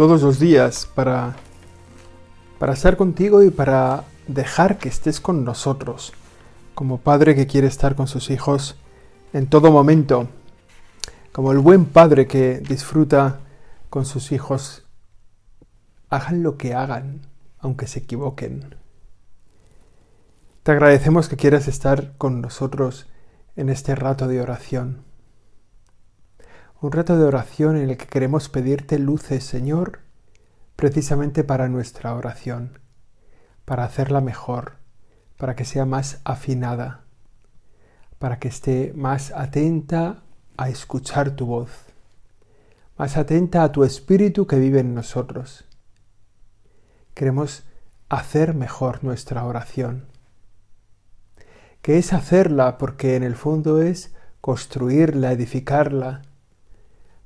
todos los días para, para estar contigo y para dejar que estés con nosotros, como padre que quiere estar con sus hijos en todo momento, como el buen padre que disfruta con sus hijos, hagan lo que hagan, aunque se equivoquen. Te agradecemos que quieras estar con nosotros en este rato de oración un rato de oración en el que queremos pedirte luces, Señor, precisamente para nuestra oración, para hacerla mejor, para que sea más afinada, para que esté más atenta a escuchar tu voz, más atenta a tu espíritu que vive en nosotros. Queremos hacer mejor nuestra oración, que es hacerla porque en el fondo es construirla, edificarla,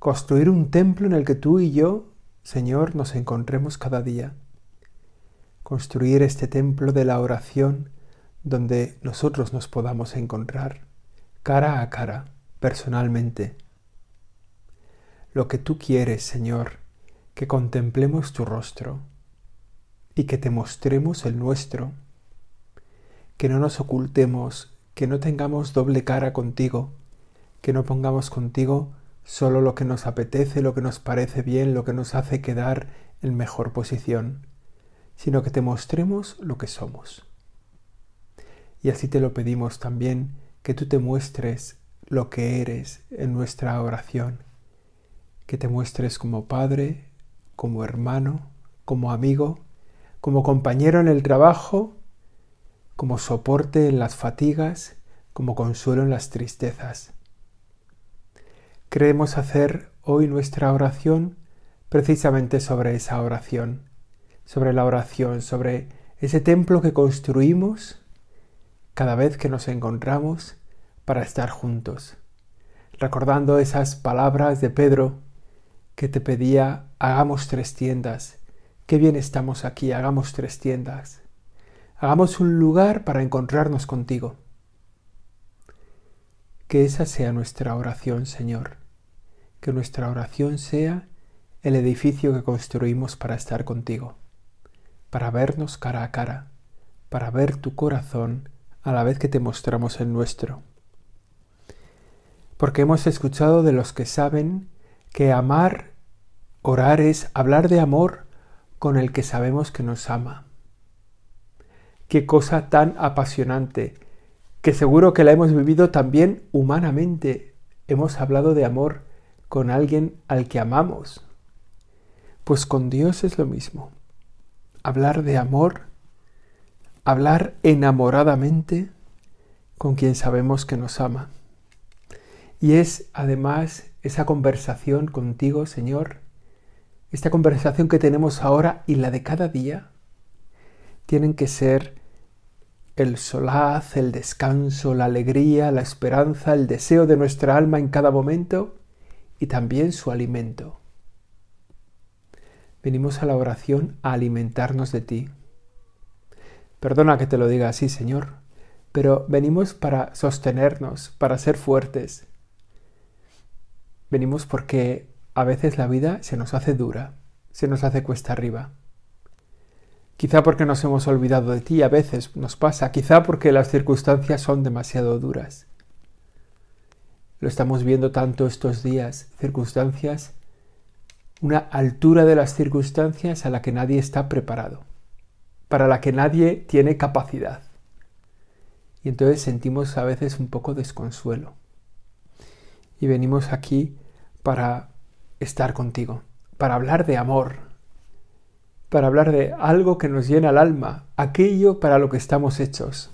construir un templo en el que tú y yo, Señor, nos encontremos cada día. Construir este templo de la oración donde nosotros nos podamos encontrar cara a cara, personalmente. Lo que tú quieres, Señor, que contemplemos tu rostro y que te mostremos el nuestro, que no nos ocultemos, que no tengamos doble cara contigo, que no pongamos contigo solo lo que nos apetece, lo que nos parece bien, lo que nos hace quedar en mejor posición, sino que te mostremos lo que somos. Y así te lo pedimos también, que tú te muestres lo que eres en nuestra oración, que te muestres como Padre, como hermano, como amigo, como compañero en el trabajo, como soporte en las fatigas, como consuelo en las tristezas Queremos hacer hoy nuestra oración precisamente sobre esa oración, sobre la oración, sobre ese templo que construimos cada vez que nos encontramos para estar juntos, recordando esas palabras de Pedro que te pedía, hagamos tres tiendas, qué bien estamos aquí, hagamos tres tiendas, hagamos un lugar para encontrarnos contigo. Que esa sea nuestra oración, Señor que nuestra oración sea el edificio que construimos para estar contigo, para vernos cara a cara, para ver tu corazón a la vez que te mostramos el nuestro. Porque hemos escuchado de los que saben que amar, orar es hablar de amor con el que sabemos que nos ama. Qué cosa tan apasionante, que seguro que la hemos vivido también humanamente. Hemos hablado de amor con alguien al que amamos. Pues con Dios es lo mismo. Hablar de amor, hablar enamoradamente con quien sabemos que nos ama. Y es además esa conversación contigo, Señor, esta conversación que tenemos ahora y la de cada día, tienen que ser el solaz, el descanso, la alegría, la esperanza, el deseo de nuestra alma en cada momento y también su alimento. Venimos a la oración a alimentarnos de ti. Perdona que te lo diga así, Señor, pero venimos para sostenernos, para ser fuertes. Venimos porque a veces la vida se nos hace dura, se nos hace cuesta arriba. Quizá porque nos hemos olvidado de ti, a veces nos pasa, quizá porque las circunstancias son demasiado duras. Lo estamos viendo tanto estos días, circunstancias, una altura de las circunstancias a la que nadie está preparado, para la que nadie tiene capacidad. Y entonces sentimos a veces un poco desconsuelo. Y venimos aquí para estar contigo, para hablar de amor, para hablar de algo que nos llena el alma, aquello para lo que estamos hechos.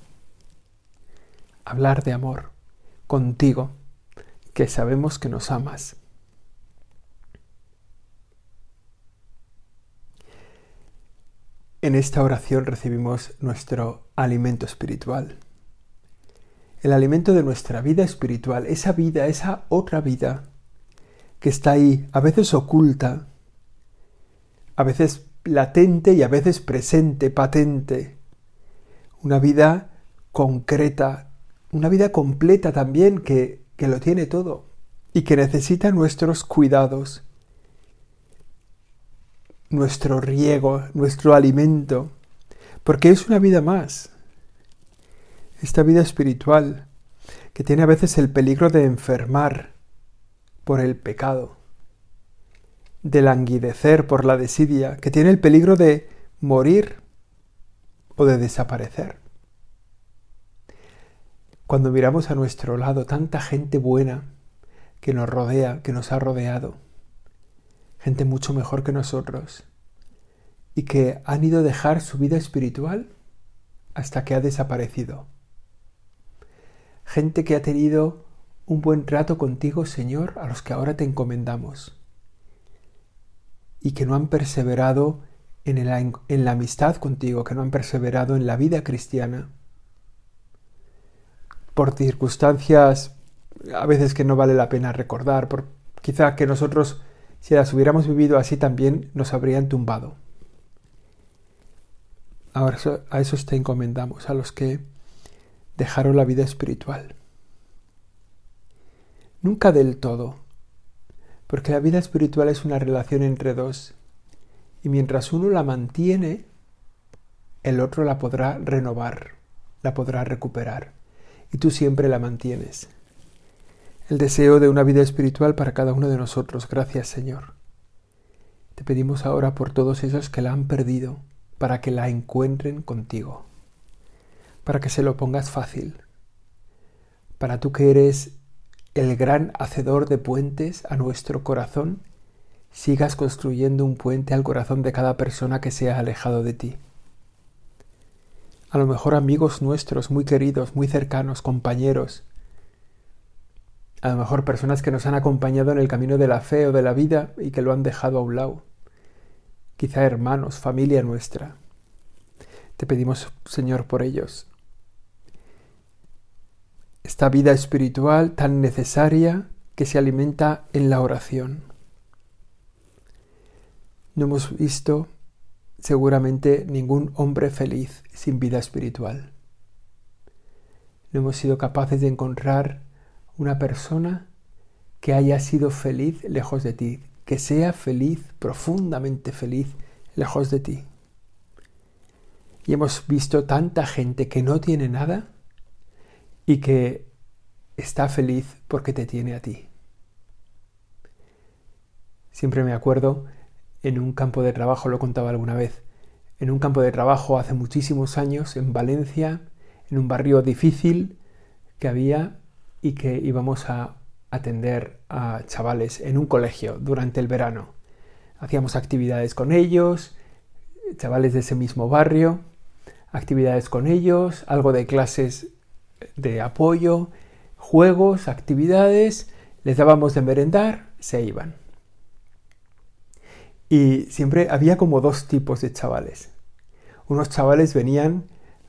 Hablar de amor contigo que sabemos que nos amas. en esta oración recibimos nuestro alimento espiritual. El alimento de nuestra vida espiritual, esa vida, esa otra vida que está ahí, a veces oculta, a veces latente y a veces presente, patente. Una vida concreta, una vida completa también que, que lo tiene todo y que necesita nuestros cuidados, nuestro riego, nuestro alimento, porque es una vida más. Esta vida espiritual, que tiene a veces el peligro de enfermar por el pecado, de languidecer por la desidia, que tiene el peligro de morir o de desaparecer. Cuando miramos a nuestro lado tanta gente buena que nos rodea, que nos ha rodeado, gente mucho mejor que nosotros, y que han ido a dejar su vida espiritual hasta que ha desaparecido. Gente que ha tenido un buen trato contigo, Señor, a los que ahora te encomendamos, y que no han perseverado en en la amistad contigo, que no han perseverado en la vida cristiana, por circunstancias a veces que no vale la pena recordar, por quizá que nosotros si las hubiéramos vivido así también nos habrían tumbado. Ahora a esos te encomendamos, a los que dejaron la vida espiritual. Nunca del todo, porque la vida espiritual es una relación entre dos, y mientras uno la mantiene, el otro la podrá renovar, la podrá recuperar, y tú siempre la mantienes el deseo de una vida espiritual para cada uno de nosotros. Gracias Señor. Te pedimos ahora por todos esos que la han perdido, para que la encuentren contigo, para que se lo pongas fácil, para tú que eres el gran hacedor de puentes a nuestro corazón, sigas construyendo un puente al corazón de cada persona que se ha alejado de ti. A lo mejor amigos nuestros, muy queridos, muy cercanos, compañeros, a lo mejor personas que nos han acompañado en el camino de la fe o de la vida y que lo han dejado a un lado. Quizá hermanos, familia nuestra. Te pedimos, Señor, por ellos. Esta vida espiritual tan necesaria que se alimenta en la oración. No hemos visto seguramente ningún hombre feliz sin vida espiritual. No hemos sido capaces de encontrar una persona que haya sido feliz lejos de ti, que sea feliz, profundamente feliz lejos de ti. Y hemos visto tanta gente que no tiene nada y que está feliz porque te tiene a ti. Siempre me acuerdo en un campo de trabajo, lo contaba alguna vez, en un campo de trabajo hace muchísimos años en Valencia, en un barrio difícil que había y que íbamos a atender a chavales en un colegio durante el verano. Hacíamos actividades con ellos, chavales de ese mismo barrio, actividades con ellos, algo de clases de apoyo, juegos, actividades, les dábamos de merendar, se iban. Y siempre había como dos tipos de chavales. Unos chavales venían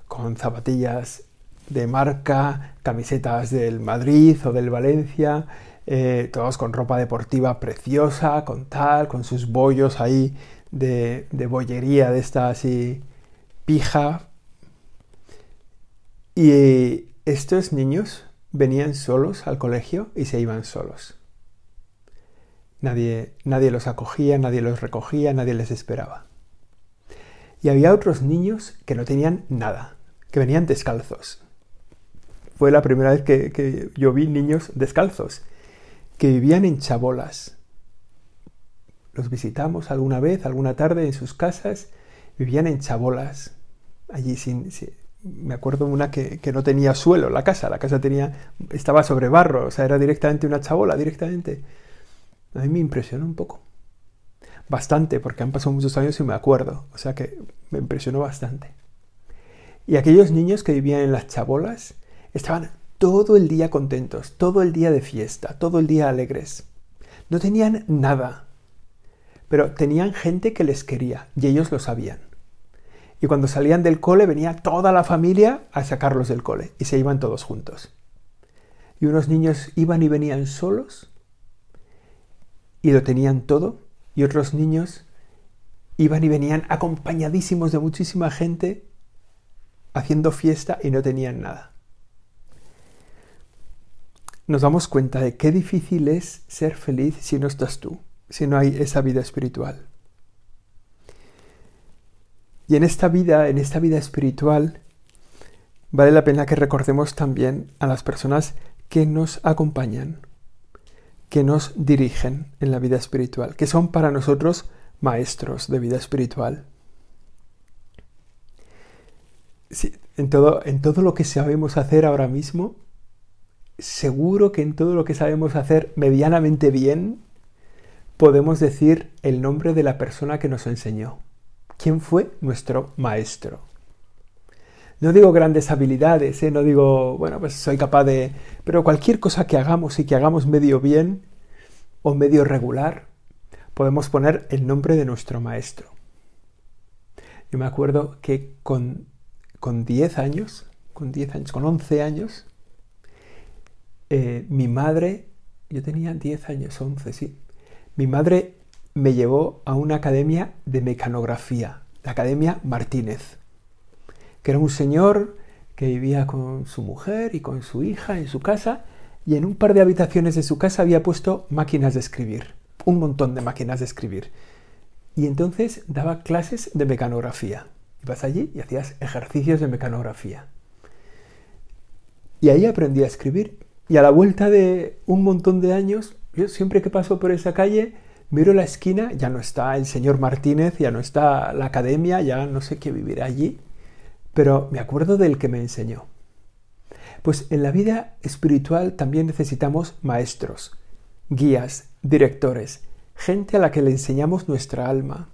con zapatillas de marca, camisetas del Madrid o del Valencia, eh, todos con ropa deportiva preciosa, con tal, con sus bollos ahí de, de bollería de esta así pija. Y estos niños venían solos al colegio y se iban solos. Nadie, nadie los acogía, nadie los recogía, nadie les esperaba. Y había otros niños que no tenían nada, que venían descalzos, fue la primera vez que, yo vi niños descalzos, que vivían en chabolas. Los visitamos alguna vez, alguna tarde en sus casas, vivían en chabolas. Allí sin, me acuerdo una que, que, no tenía suelo la casa, la casa tenía, estaba sobre barro, o sea, era directamente una chabola, directamente. A mí me impresionó un poco. Bastante, porque han pasado muchos años y me acuerdo, o sea que me impresionó bastante. Y aquellos niños que vivían en las chabolas, Estaban todo el día contentos, todo el día de fiesta, todo el día alegres. No tenían nada, pero tenían gente que les quería y ellos lo sabían. Y cuando salían del cole venía toda la familia a sacarlos del cole y se iban todos juntos. Y unos niños iban y venían solos y lo tenían todo y otros niños iban y venían acompañadísimos de muchísima gente haciendo fiesta y no tenían nada. Nos damos cuenta de qué difícil es ser feliz si no estás tú, si no hay esa vida espiritual. Y en esta vida, en esta vida espiritual, vale la pena que recordemos también a las personas que nos acompañan, que nos dirigen en la vida espiritual, que son para nosotros maestros de vida espiritual. en, todo, en todo lo que sabemos hacer ahora mismo, seguro que en todo lo que sabemos hacer medianamente bien, podemos decir el nombre de la persona que nos enseñó quién fue nuestro maestro. No digo grandes habilidades, ¿eh? no digo, bueno, pues soy capaz de... Pero cualquier cosa que hagamos y que hagamos medio bien o medio regular, podemos poner el nombre de nuestro maestro. Yo me acuerdo que con, con 10 años, con 10 años, con 11 años, eh, mi madre, yo tenía 10 años, 11, sí, mi madre me llevó a una academia de mecanografía, la Academia Martínez, que era un señor que vivía con su mujer y con su hija en su casa y en un par de habitaciones de su casa había puesto máquinas de escribir, un montón de máquinas de escribir. Y entonces daba clases de mecanografía. Ibas allí y hacías ejercicios de mecanografía. Y ahí aprendí a escribir. Y a la vuelta de un montón de años, yo siempre que paso por esa calle, Miro la esquina, ya no está el señor Martínez, ya no está la academia, ya no sé qué vivir allí, pero me acuerdo del que me enseñó. Pues en la vida espiritual también necesitamos maestros, guías, directores, gente a la que le enseñamos nuestra alma.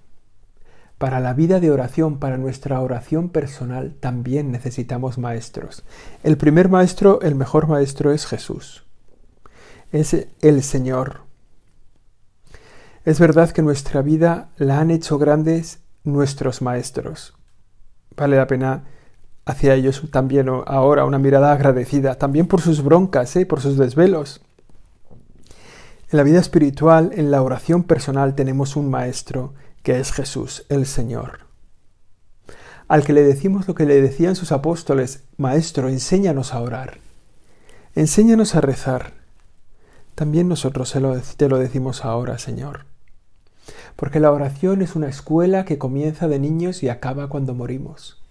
Para la vida de oración, para nuestra oración personal, también necesitamos maestros. El primer maestro, el mejor maestro es Jesús. Es el Señor, es verdad que nuestra vida la han hecho grandes nuestros maestros. Vale la pena hacia ellos también ahora una mirada agradecida, también por sus broncas, ¿eh? por sus desvelos. En la vida espiritual, en la oración personal, tenemos un maestro que es Jesús, el Señor. Al que le decimos lo que le decían sus apóstoles, Maestro, enséñanos a orar, enséñanos a rezar. También nosotros te lo decimos ahora, Señor porque la oración es una escuela que comienza de niños y acaba cuando morimos.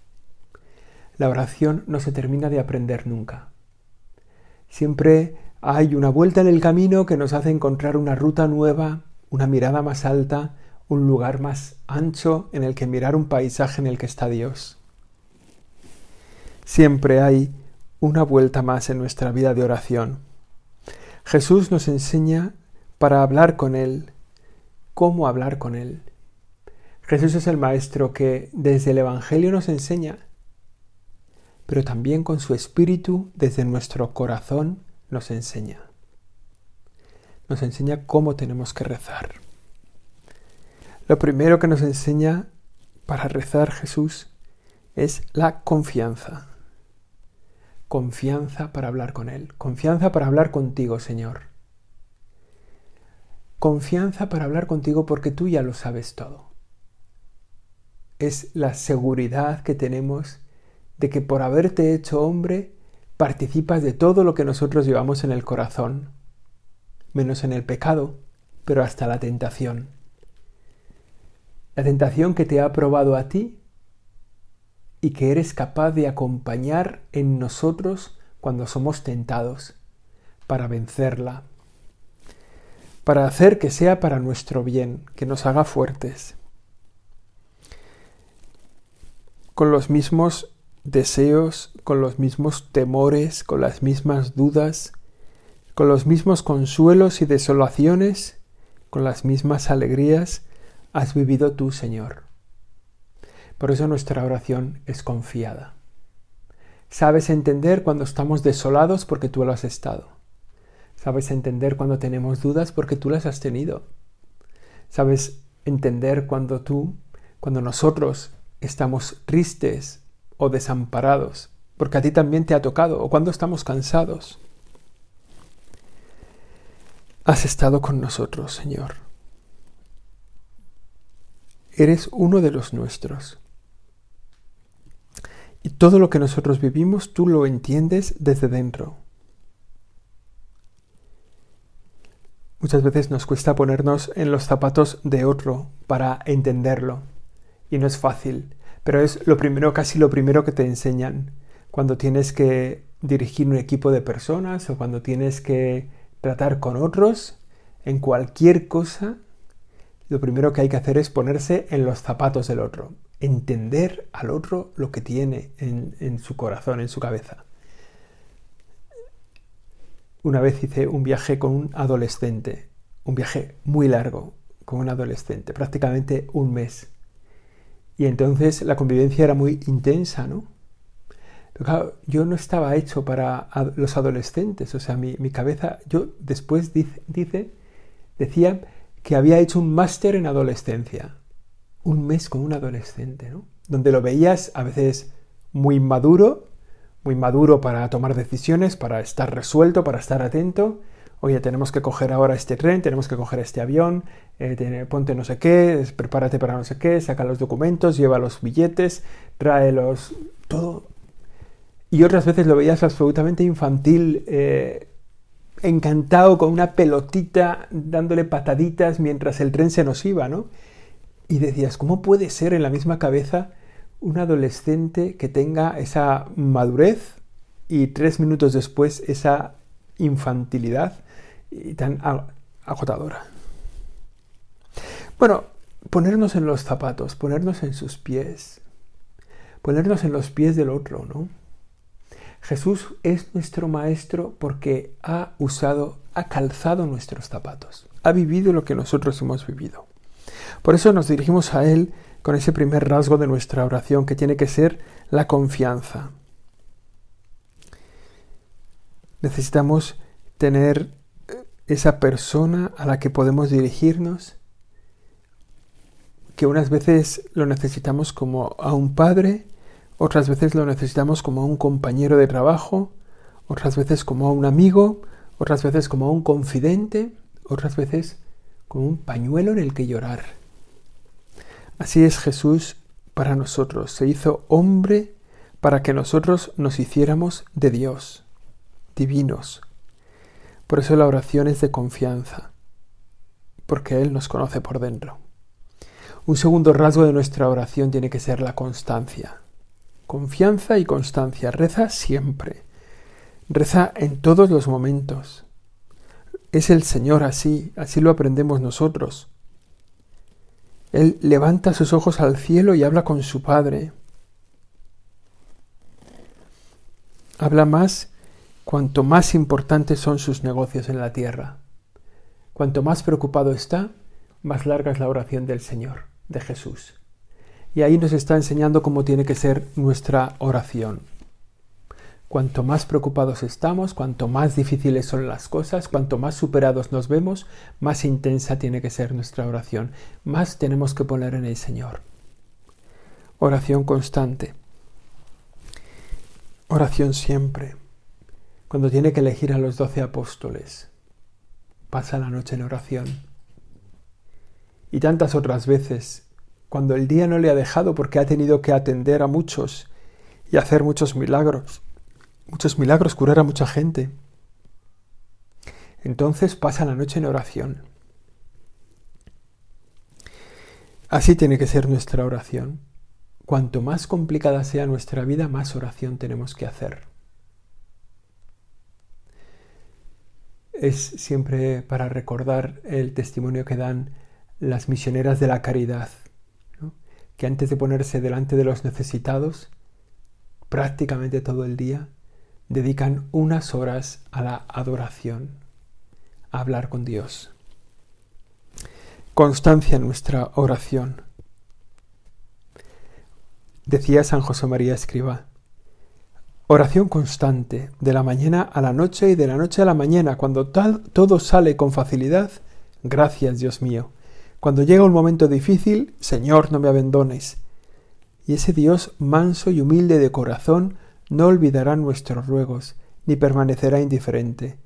La oración no se termina de aprender nunca. Siempre hay una vuelta en el camino que nos hace encontrar una ruta nueva, una mirada más alta, un lugar más ancho en el que mirar un paisaje en el que está Dios. Siempre hay una vuelta más en nuestra vida de oración. Jesús nos enseña para hablar con Él, cómo hablar con Él. Jesús es el Maestro que desde el Evangelio nos enseña, pero también con su Espíritu desde nuestro corazón nos enseña. Nos enseña cómo tenemos que rezar. Lo primero que nos enseña para rezar Jesús es la confianza. Confianza para hablar con Él. Confianza para hablar contigo, Señor confianza para hablar contigo porque tú ya lo sabes todo. Es la seguridad que tenemos de que por haberte hecho hombre participas de todo lo que nosotros llevamos en el corazón, menos en el pecado, pero hasta la tentación. La tentación que te ha probado a ti y que eres capaz de acompañar en nosotros cuando somos tentados para vencerla, para hacer que sea para nuestro bien, que nos haga fuertes. Con los mismos deseos, con los mismos temores, con las mismas dudas, con los mismos consuelos y desolaciones, con las mismas alegrías, has vivido tú, Señor. Por eso nuestra oración es confiada. Sabes entender cuando estamos desolados porque tú lo has estado. Sabes entender cuando tenemos dudas porque tú las has tenido. Sabes entender cuando tú, cuando nosotros estamos tristes o desamparados, porque a ti también te ha tocado, o cuando estamos cansados. Has estado con nosotros, Señor. Eres uno de los nuestros. Y todo lo que nosotros vivimos, tú lo entiendes desde dentro. Muchas veces nos cuesta ponernos en los zapatos de otro para entenderlo. Y no es fácil, pero es lo primero, casi lo primero que te enseñan cuando tienes que dirigir un equipo de personas o cuando tienes que tratar con otros, en cualquier cosa, lo primero que hay que hacer es ponerse en los zapatos del otro, entender al otro lo que tiene en, su corazón, en su cabeza. Una vez hice un viaje con un adolescente, un viaje muy largo con un adolescente, prácticamente un mes. Y entonces la convivencia era muy intensa, ¿no? Yo no estaba hecho para los adolescentes, o sea, mi, cabeza, yo después dice, decía que había hecho un máster en adolescencia, un mes con un adolescente, ¿no? Donde lo veías a veces muy maduro, muy maduro para tomar decisiones, para estar resuelto, para estar atento. Oye, tenemos que coger ahora este tren, tenemos que coger este avión, eh, ponte no sé qué, prepárate para no sé qué, saca los documentos, lleva los billetes, trae los... todo. Y otras veces lo veías absolutamente infantil, eh, encantado con una pelotita, dándole pataditas mientras el tren se nos iba, ¿no? Y decías, ¿cómo puede ser en la misma cabeza un adolescente que tenga esa madurez y tres minutos después esa infantilidad tan agotadora. Bueno, ponernos en los zapatos, ponernos en sus pies, ponernos en los pies del otro, ¿no? Jesús es nuestro maestro porque ha usado, ha calzado nuestros zapatos, ha vivido lo que nosotros hemos vivido. Por eso nos dirigimos a Él con ese primer rasgo de nuestra oración que tiene que ser la confianza. Necesitamos tener esa persona a la que podemos dirigirnos, que unas veces lo necesitamos como a un padre, otras veces lo necesitamos como a un compañero de trabajo, otras veces como a un amigo, otras veces como a un confidente, otras veces como un pañuelo en el que llorar. Así es Jesús para nosotros. Se hizo hombre para que nosotros nos hiciéramos de Dios, divinos. Por eso la oración es de confianza, porque Él nos conoce por dentro. Un segundo rasgo de nuestra oración tiene que ser la constancia. Confianza y constancia. Reza siempre. Reza en todos los momentos. Es el Señor así, así lo aprendemos nosotros. Él levanta sus ojos al cielo y habla con su Padre. Habla más cuanto más importantes son sus negocios en la tierra. Cuanto más preocupado está, más larga es la oración del Señor, de Jesús. Y ahí nos está enseñando cómo tiene que ser nuestra oración. Cuanto más preocupados estamos, cuanto más difíciles son las cosas, cuanto más superados nos vemos, más intensa tiene que ser nuestra oración, más tenemos que poner en el Señor. Oración constante. Oración siempre. Cuando tiene que elegir a los doce apóstoles, pasa la noche en oración. Y tantas otras veces, cuando el día no le ha dejado porque ha tenido que atender a muchos y hacer muchos milagros muchos milagros, curar a mucha gente. Entonces pasa la noche en oración. Así tiene que ser nuestra oración. Cuanto más complicada sea nuestra vida, más oración tenemos que hacer. Es siempre para recordar el testimonio que dan las misioneras de la caridad, que antes de ponerse delante de los necesitados, prácticamente todo el día, dedican unas horas a la adoración, a hablar con Dios. Constancia en nuestra oración. Decía San José María Escriba, oración constante, de la mañana a la noche y de la noche a la mañana, cuando tal, todo sale con facilidad, gracias Dios mío. Cuando llega un momento difícil, Señor, no me abandones. y ese Dios manso y humilde de corazón no olvidará nuestros ruegos, ni permanecerá indiferente,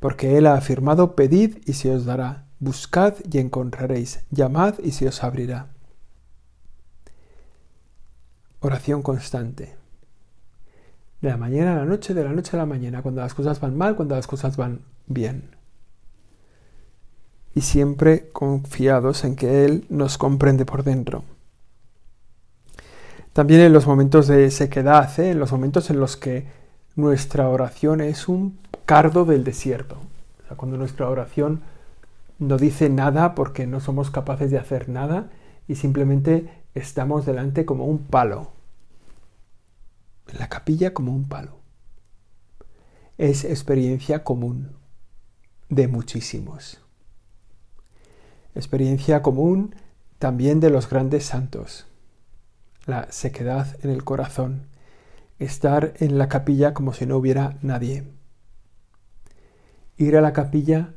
porque Él ha afirmado, pedid y se os dará, buscad y encontraréis, llamad y se os abrirá. Oración constante. De la mañana a la noche, de la noche a la mañana, cuando las cosas van mal, cuando las cosas van bien. Y siempre confiados en que Él nos comprende por dentro. También en los momentos de sequedad, ¿eh? en los momentos en los que nuestra oración es un cardo del desierto. Cuando nuestra oración no dice nada porque no somos capaces de hacer nada y simplemente estamos delante como un palo. En la capilla como un palo. Es experiencia común de muchísimos. Experiencia común también de los grandes santos la sequedad en el corazón, estar en la capilla como si no hubiera nadie. Ir a la capilla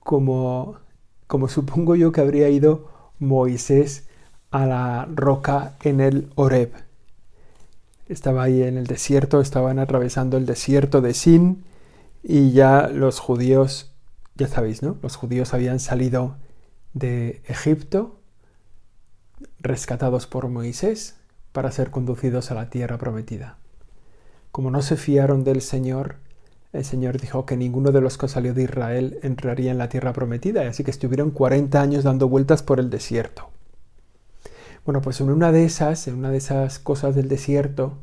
como, como supongo yo que habría ido Moisés a la roca en el Horeb. Estaba ahí en el desierto, estaban atravesando el desierto de Sin y ya los judíos, ya sabéis, ¿no? Los judíos habían salido de Egipto rescatados por Moisés para ser conducidos a la tierra prometida. Como no se fiaron del Señor, el Señor dijo que ninguno de los que salió de Israel entraría en la tierra prometida, y así que estuvieron 40 años dando vueltas por el desierto. Bueno, pues en una de esas, en una de esas cosas del desierto,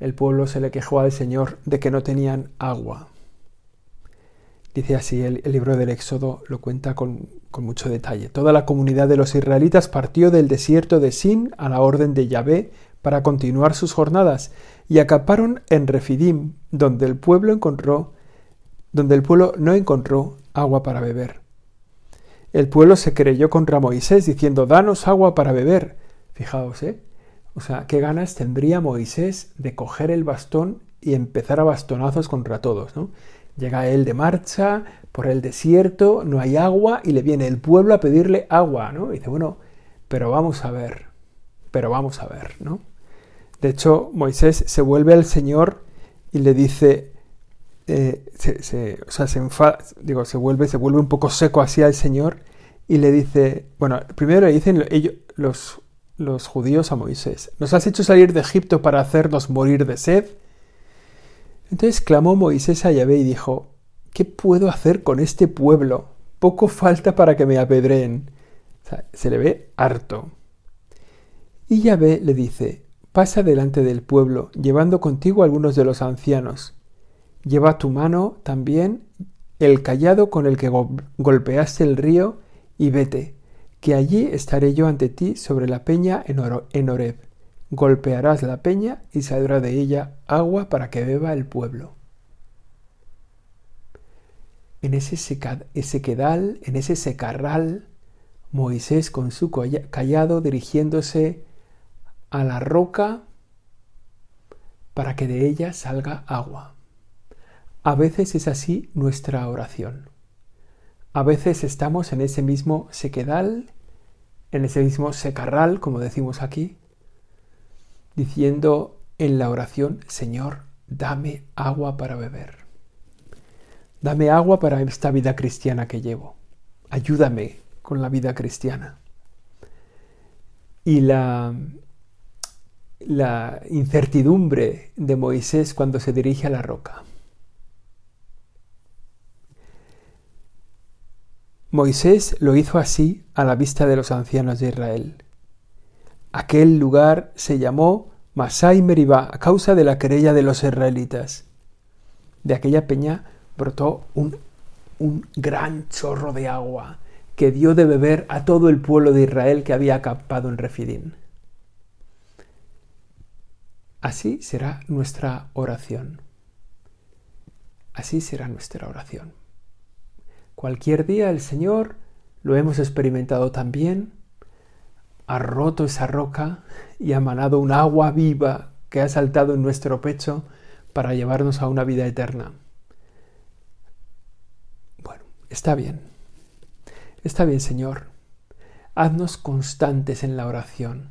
el pueblo se le quejó al Señor de que no tenían agua. Dice así el, libro del Éxodo, lo cuenta con, con, mucho detalle. Toda la comunidad de los israelitas partió del desierto de Sin a la orden de Yahvé para continuar sus jornadas y acaparon en Refidim, donde el pueblo encontró donde el pueblo no encontró agua para beber. El pueblo se creyó contra Moisés diciendo, "Danos agua para beber." Fijaos, ¿eh? O sea, qué ganas tendría Moisés de coger el bastón y empezar a bastonazos contra todos, ¿no? Llega él de marcha por el desierto, no hay agua y le viene el pueblo a pedirle agua, ¿no? Y dice, bueno, pero vamos a ver, pero vamos a ver, ¿no? De hecho, Moisés se vuelve al Señor y le dice, eh, se, o sea, se enfada, digo, se vuelve, se vuelve un poco seco así al Señor y le dice, bueno, primero le dicen ellos, los, los judíos a Moisés, nos has hecho salir de Egipto para hacernos morir de sed entonces clamó Moisés a Yahvé y dijo, ¿qué puedo hacer con este pueblo? Poco falta para que me apedreen. se le ve harto. Y Yahvé le dice, pasa delante del pueblo, llevando contigo algunos de los ancianos. Lleva tu mano también el callado con el que golpeaste el río, y vete, que allí estaré yo ante ti sobre la peña en, en Horeb golpearás la peña y saldrá de ella agua para que beba el pueblo. En ese sequedal, en ese secarral, Moisés con su callado dirigiéndose a la roca para que de ella salga agua. A veces es así nuestra oración. A veces estamos en ese mismo sequedal, en ese mismo secarral, como decimos aquí, diciendo en la oración, Señor, dame agua para beber. Dame agua para esta vida cristiana que llevo. Ayúdame con la vida cristiana. Y la, la incertidumbre de Moisés cuando se dirige a la roca. Moisés lo hizo así a la vista de los ancianos de Israel. Aquel lugar se llamó Masai Meribá a causa de la querella de los israelitas. De aquella peña brotó un, un gran chorro de agua que dio de beber a todo el pueblo de Israel que había acampado en Refidim. Así será nuestra oración. Así será nuestra oración. Cualquier día el Señor, lo hemos experimentado también, ha roto esa roca y ha manado un agua viva que ha saltado en nuestro pecho para llevarnos a una vida eterna. Bueno, está bien. Está bien, Señor. Haznos constantes en la oración.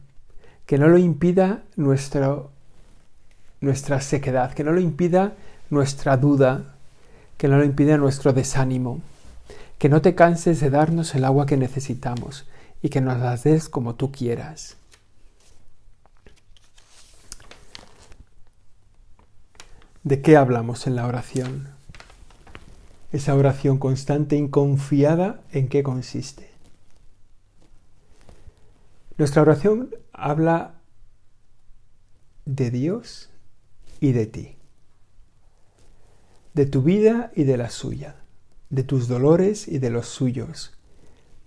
que no lo impida nuestra sequedad, que no lo impida nuestra duda, que no lo impida nuestro desánimo, que no te canses de darnos el agua que necesitamos y que nos las des como tú quieras. ¿De qué hablamos en la oración? Esa oración constante y confiada, ¿en qué consiste? Nuestra oración habla de Dios y de ti, de tu vida y de la suya, de tus dolores y de los suyos,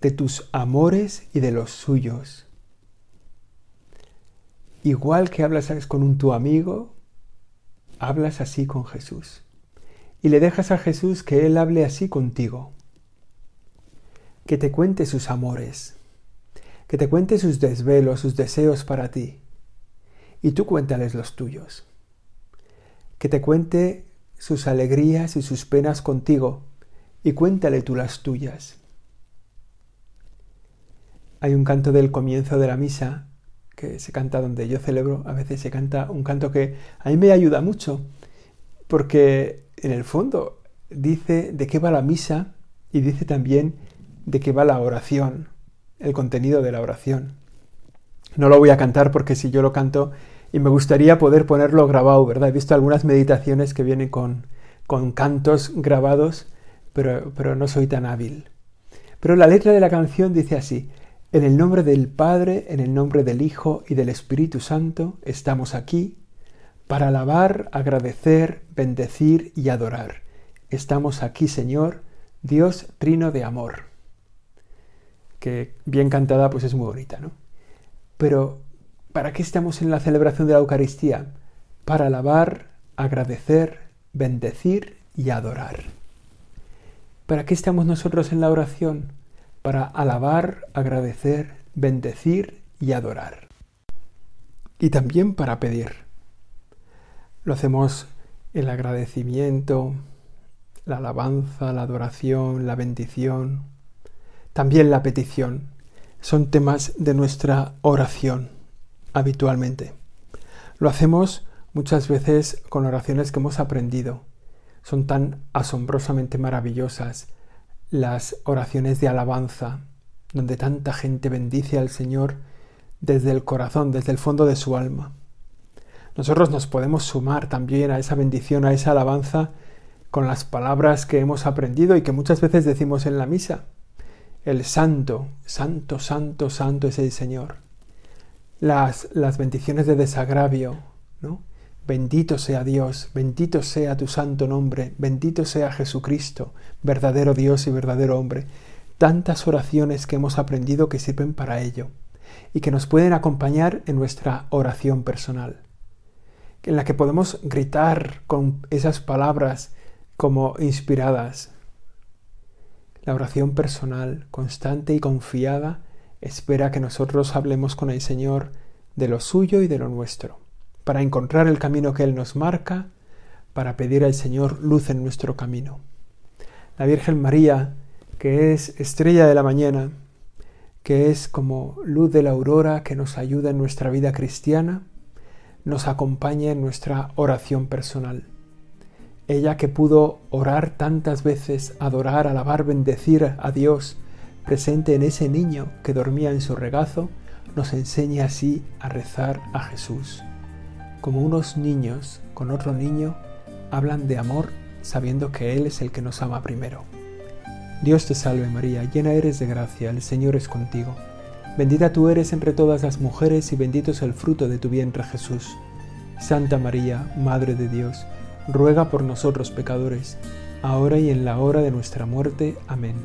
de tus amores y de los suyos. Igual que hablas con un tu amigo, hablas así con Jesús. Y le dejas a Jesús que Él hable así contigo. Que te cuente sus amores. Que te cuente sus desvelos, sus deseos para ti. Y tú cuéntales los tuyos. Que te cuente sus alegrías y sus penas contigo. Y cuéntale tú las tuyas. Hay un canto del comienzo de la misa que se canta donde yo celebro, a veces se canta un canto que a mí me ayuda mucho, porque en el fondo dice de qué va la misa y dice también de qué va la oración, el contenido de la oración. No lo voy a cantar porque si yo lo canto y me gustaría poder ponerlo grabado, ¿verdad? He visto algunas meditaciones que vienen con, con cantos grabados, pero, pero no soy tan hábil. Pero la letra de la canción dice así, en el nombre del Padre, en el nombre del Hijo y del Espíritu Santo, estamos aquí para alabar, agradecer, bendecir y adorar. Estamos aquí, Señor, Dios trino de amor. Que bien cantada, pues es muy bonita, ¿no? Pero, ¿para qué estamos en la celebración de la Eucaristía? Para alabar, agradecer, bendecir y adorar. ¿Para qué estamos nosotros en la oración? Para alabar, agradecer, bendecir y adorar. Y también para pedir. Lo hacemos el agradecimiento, la alabanza, la adoración, la bendición, también la petición. Son temas de nuestra oración habitualmente. Lo hacemos muchas veces con oraciones que hemos aprendido. Son tan asombrosamente maravillosas las oraciones de alabanza, donde tanta gente bendice al Señor desde el corazón, desde el fondo de su alma. Nosotros nos podemos sumar también a esa bendición, a esa alabanza, con las palabras que hemos aprendido y que muchas veces decimos en la misa. El santo, santo, santo, santo es el Señor. Las, las bendiciones de desagravio, ¿no? Bendito sea Dios, bendito sea tu santo nombre, bendito sea Jesucristo, verdadero Dios y verdadero hombre. Tantas oraciones que hemos aprendido que sirven para ello y que nos pueden acompañar en nuestra oración personal, en la que podemos gritar con esas palabras como inspiradas. La oración personal, constante y confiada, espera que nosotros hablemos con el Señor de lo suyo y de lo nuestro para encontrar el camino que Él nos marca, para pedir al Señor luz en nuestro camino. La Virgen María, que es estrella de la mañana, que es como luz de la aurora que nos ayuda en nuestra vida cristiana, nos acompaña en nuestra oración personal. Ella que pudo orar tantas veces, adorar, alabar, bendecir a Dios, presente en ese niño que dormía en su regazo, nos enseña así a rezar a Jesús como unos niños con otro niño hablan de amor sabiendo que Él es el que nos ama primero. Dios te salve María, llena eres de gracia, el Señor es contigo. Bendita tú eres entre todas las mujeres y bendito es el fruto de tu vientre Jesús. Santa María, Madre de Dios, ruega por nosotros pecadores, ahora y en la hora de nuestra muerte. Amén.